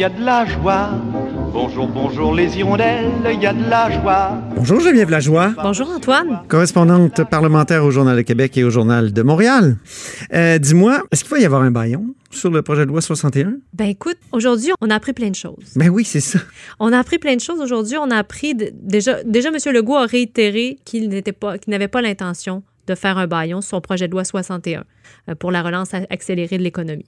Y a de la joie. Bonjour, bonjour les hirondelles, il y a de la joie. Bonjour Geneviève Lajoie, Bonjour Antoine. correspondante parlementaire au Journal de Québec et au Journal de Montréal. Euh, Dis-moi, est-ce qu'il va y avoir un baillon sur le projet de loi 61? Ben écoute, aujourd'hui, on a appris plein de choses. Ben oui, c'est ça. On a appris plein de choses aujourd'hui. On a appris de- déjà, déjà M. Legault a réitéré qu'il n'était pas, qu'il n'avait pas l'intention de faire un baillon sur son projet de loi 61 euh, pour la relance accélérée de l'économie.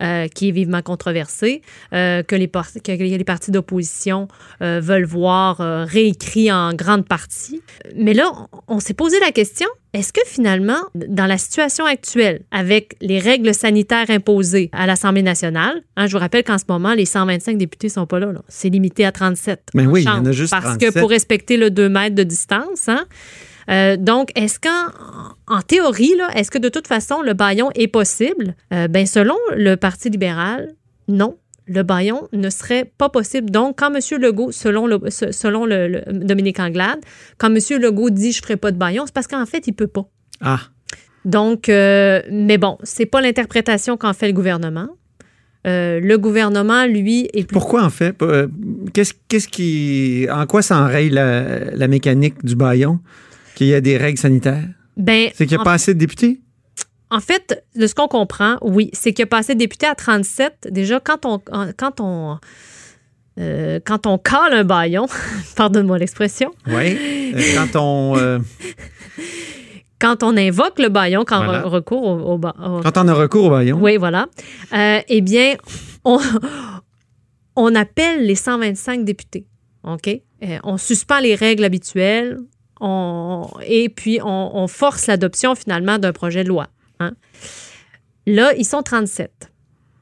Euh, qui est vivement controversé, euh, que, les que les partis d'opposition euh, veulent voir réécrit en grande partie. Mais là, on, s'est posé la question, est-ce que finalement, dans la situation actuelle, avec les règles sanitaires imposées à l'Assemblée nationale, hein, je vous rappelle qu'en ce moment, les 125 députés sont pas là, là. c'est limité à 37. Ben en oui, il y en a juste Parce 37. que pour respecter le 2 mètres de distance, hein, euh, donc, est-ce qu'en en théorie, est-ce que de toute façon, le baillon est possible? Euh, ben, selon le Parti libéral, non. Le baillon ne serait pas possible. Donc, quand M. Legault, selon, le, se- selon le, le- Dominique Anglade, quand M. Legault dit je ne ferai pas de baillon, c'est parce qu'en fait, il ne peut pas. Ah, Donc, euh, mais bon, c'est pas l'interprétation qu'en fait le gouvernement. Euh, le gouvernement, lui, est plus pourquoi en fait? Qu'est-ce qu'est-ce qui. En quoi ça enraye la, la mécanique du baillon? Qu'il y a des règles sanitaires? Ben, C'est qu'il n'y a pas assez de députés? En fait, de ce qu'on comprend, oui, c'est qu'il a passé député à 37. Déjà, quand on, quand on, euh, quand on cale un baillon, pardonne-moi l'expression, Oui. Euh, quand on. euh, quand on invoque le baillon, quand Voilà. on recourt au, au ba- au- quand on a recours au baillon. Oui, voilà. Eh bien, on, on appelle les 125 députés. OK? On suspend les règles habituelles on, et puis on, on force l'adoption finalement d'un projet de loi. hein. Là, ils sont 37.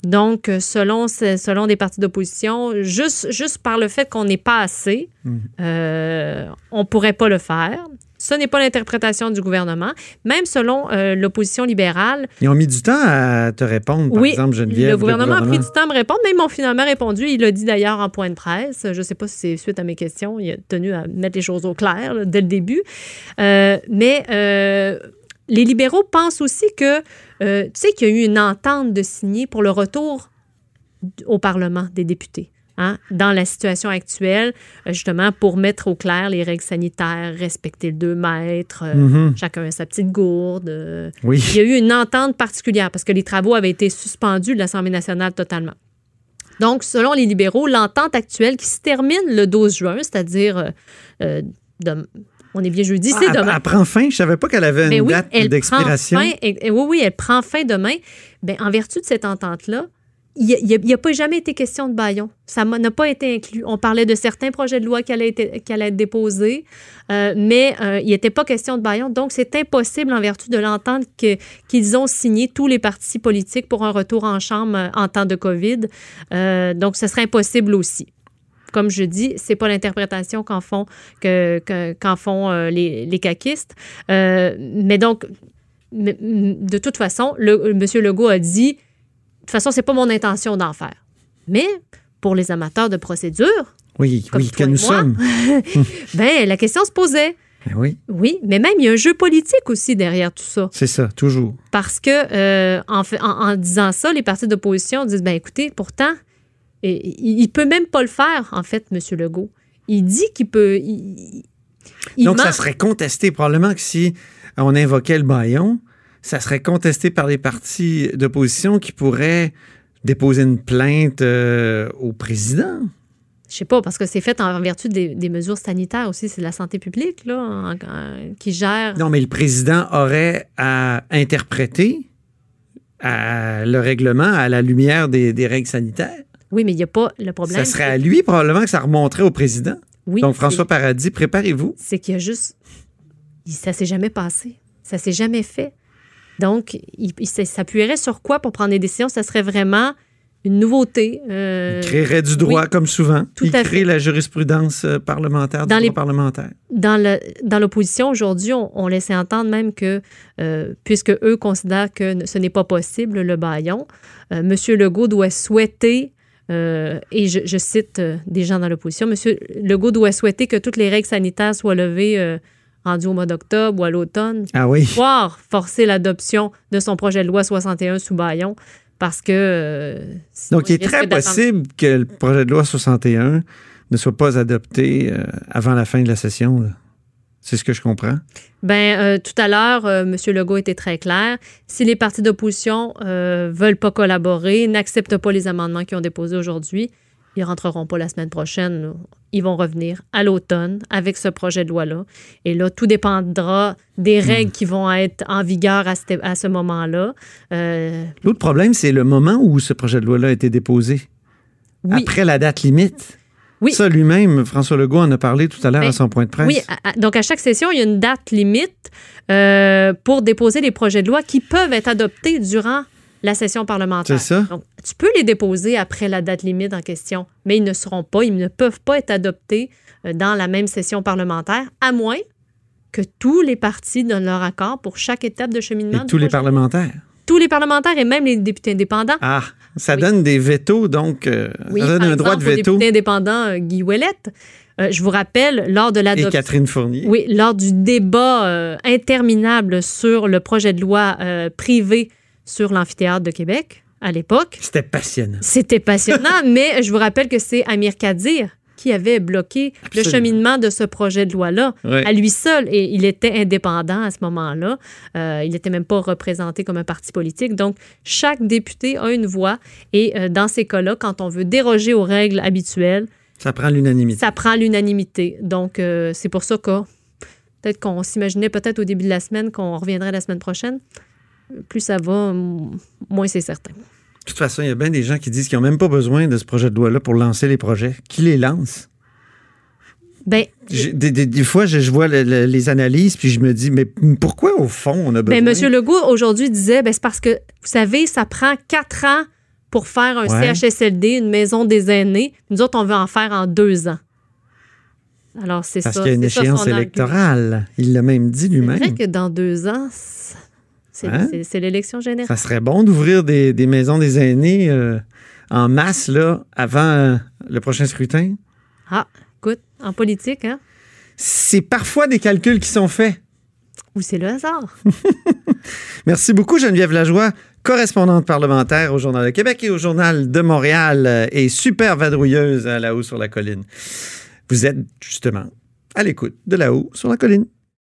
Donc, selon, selon des partis d'opposition, juste, juste par le fait qu'on n'est pas assez, Mhm. euh, on ne pourrait pas le faire. Ce n'est pas l'interprétation du gouvernement. Même selon euh, l'opposition libérale, Ils ont mis du temps à te répondre, par oui, exemple, Geneviève. le gouvernement a pris du temps à me répondre, mais ils m'ont finalement répondu. Il l'a dit d'ailleurs en point de presse. Je ne sais pas si c'est suite à mes questions. Il a tenu à mettre les choses au clair là, dès le début. Euh, mais euh, les libéraux pensent aussi que, tu sais, qu'il y a eu une entente de signer pour le retour au Parlement des députés. Hein, dans la situation actuelle, euh, justement, pour mettre au clair les règles sanitaires, respecter le 2 mètres, euh, chacun a sa petite gourde, euh, Oui. il y a eu une entente particulière parce que les travaux avaient été suspendus de l'Assemblée nationale totalement. Donc, selon les libéraux, l'entente actuelle qui se termine le 12 juin, c'est-à-dire, euh, on est bien jeudi, Ah, c'est elle, demain. elle prend fin? Je savais pas qu'elle avait une Ben oui, date elle d'expiration. oui, oui, elle prend fin demain. Ben, en vertu de cette entente-là, il n'y a, pas jamais été question de baillon. Ça n'a pas été inclus. On parlait de certains projets de loi qui allaient être, déposés, euh, mais euh, il n'était pas question de baillon. Donc, c'est impossible en vertu de l'entente qu'ils ont signé tous les partis politiques pour un retour en chambre euh, en temps de COVID. Euh, donc, ce serait impossible aussi comme je dis, c'est pas l'interprétation qu'en font, les, les caquistes. Mais donc, de toute façon, le, M. Legault a dit, toute façon, c'est pas mon intention d'en faire. Mais pour les amateurs de procédure, Oui, Comme oui, que et nous moi. sommes. ben la question se posait. Ben oui, Oui, mais même il y a un jeu politique aussi derrière tout ça. c'est ça, toujours. Parce que euh, en, fait- en- en disant ça, les partis d'opposition disent ben écoutez, pourtant, il, il peut même pas le faire, en fait, M. Legault. Il dit qu'il peut. il- il Donc, ment. ça serait contesté. Probablement que si on invoquait le baillon, ça serait contesté par les partis d'opposition qui pourraient déposer une plainte euh, au président? Je sais pas, parce que c'est fait en vertu des, des mesures sanitaires aussi. C'est de la santé publique, là, en- en- qui gère. Non, mais le président aurait à interpréter à le règlement à la lumière des, des règles sanitaires. Oui, mais il n'y a pas le problème. Ça serait à lui probablement que ça remonterait au président. Oui, Donc, François Paradis, préparez-vous. c'est qu'il y a juste. Ça s'est jamais passé. Ça s'est jamais fait. Donc, il, s'appuierait sur quoi pour prendre des décisions? Ça serait vraiment une nouveauté. euh, Il créerait du droit oui, comme souvent. tout Il à crée fait. la jurisprudence euh, parlementaire, Dans du les- droit parlementaire. dans l'opposition aujourd'hui, on, on laissait entendre même que, euh, puisque eux considèrent que ce n'est pas possible, le baillon, euh, M. Legault doit souhaiter, euh, et je, je cite euh, des gens dans l'opposition, M. Legault doit souhaiter que toutes les règles sanitaires soient levées euh, rendues au mois d'octobre ou à l'automne, Ah oui. voire forcer l'adoption de son projet de loi 61 sous baillon, parce que... euh, Donc, il est très possible que le projet de loi 61 ne soit pas adopté euh, avant la fin de la session. là. C'est ce que je comprends. Ben, euh, tout à l'heure, euh, M. Legault était très clair. Si les partis d'opposition euh, veulent pas collaborer, n'acceptent pas les amendements qu'ils ont déposés aujourd'hui, ils rentreront pas la semaine prochaine. Ils vont revenir à l'automne avec ce projet de loi-là. Et là, tout dépendra des règles qui vont être en vigueur à ce, à ce moment-là. Euh, L'autre problème, c'est le moment où ce projet de loi-là a été déposé. oui, Après la date limite. Oui. Ça, lui-même, François Legault en a parlé tout à l'heure Ben, à son point de presse. Oui, à- donc à chaque session, il y a une date limite euh, pour déposer les projets de loi qui peuvent être adoptés durant la session parlementaire. C'est ça. Donc, tu peux les déposer après la date limite en question, mais ils ne seront pas, ils ne peuvent pas être adoptés euh, dans la même session parlementaire, à moins que tous les partis donnent leur accord pour chaque étape de cheminement. Et du tous les projet parlementaires. Tous les parlementaires et même les députés indépendants. Ah, ça Oui. donne des vétos, donc euh, Oui, ça donne par un droit de veto. député indépendant euh, Guy Ouellette. Euh, je vous rappelle, lors de Et l'adoption Catherine Fournier. Oui, lors du débat interminable sur le projet de loi privé sur l'amphithéâtre de Québec à l'époque. C'était passionnant. C'était passionnant, mais je vous rappelle que c'est Amir Kadir qui avait bloqué le cheminement de ce projet de loi-là à lui seul. Et il était indépendant à ce moment-là. Euh, il n'était même pas représenté comme un parti politique. Donc, chaque député a une voix. Et euh, dans ces cas-là, quand on veut déroger aux règles habituelles, Ça prend l'unanimité. ça prend l'unanimité. Donc, euh, c'est pour ça que peut-être qu'on s'imaginait peut-être au début de la semaine qu'on reviendrait la semaine prochaine. Plus ça va, moins c'est certain. De toute façon, il y a bien des gens qui disent qu'ils n'ont même pas besoin de ce projet de loi-là pour lancer les projets. Qui les lance? Ben, Des, des- des fois, je, je vois le- le- les analyses, puis je me dis, mais pourquoi, au fond, on a besoin? ben M. Legault, aujourd'hui, disait, ben, c'est parce que, vous savez, ça prend quatre ans pour faire un Ouais. CHSLD, une maison des aînés. Nous autres, on veut en faire en deux ans. Alors, c'est ça. Parce qu'il y a une c'est ça échéance argument. électorale. Il l'a même dit C'est lui-même. vrai que dans deux ans, c'est Hein? c'est- l'élection générale. Ça serait bon d'ouvrir des, des maisons des aînés euh, en masse là, avant euh, le prochain scrutin? Ah, écoute, en politique, hein? C'est parfois des calculs qui sont faits. Ou c'est le hasard. Merci beaucoup, Geneviève Lajoie, correspondante parlementaire au Journal de Québec et au Journal de Montréal euh, et super vadrouilleuse à La Haut sur la colline. Vous êtes justement à l'écoute de La Haut sur la colline.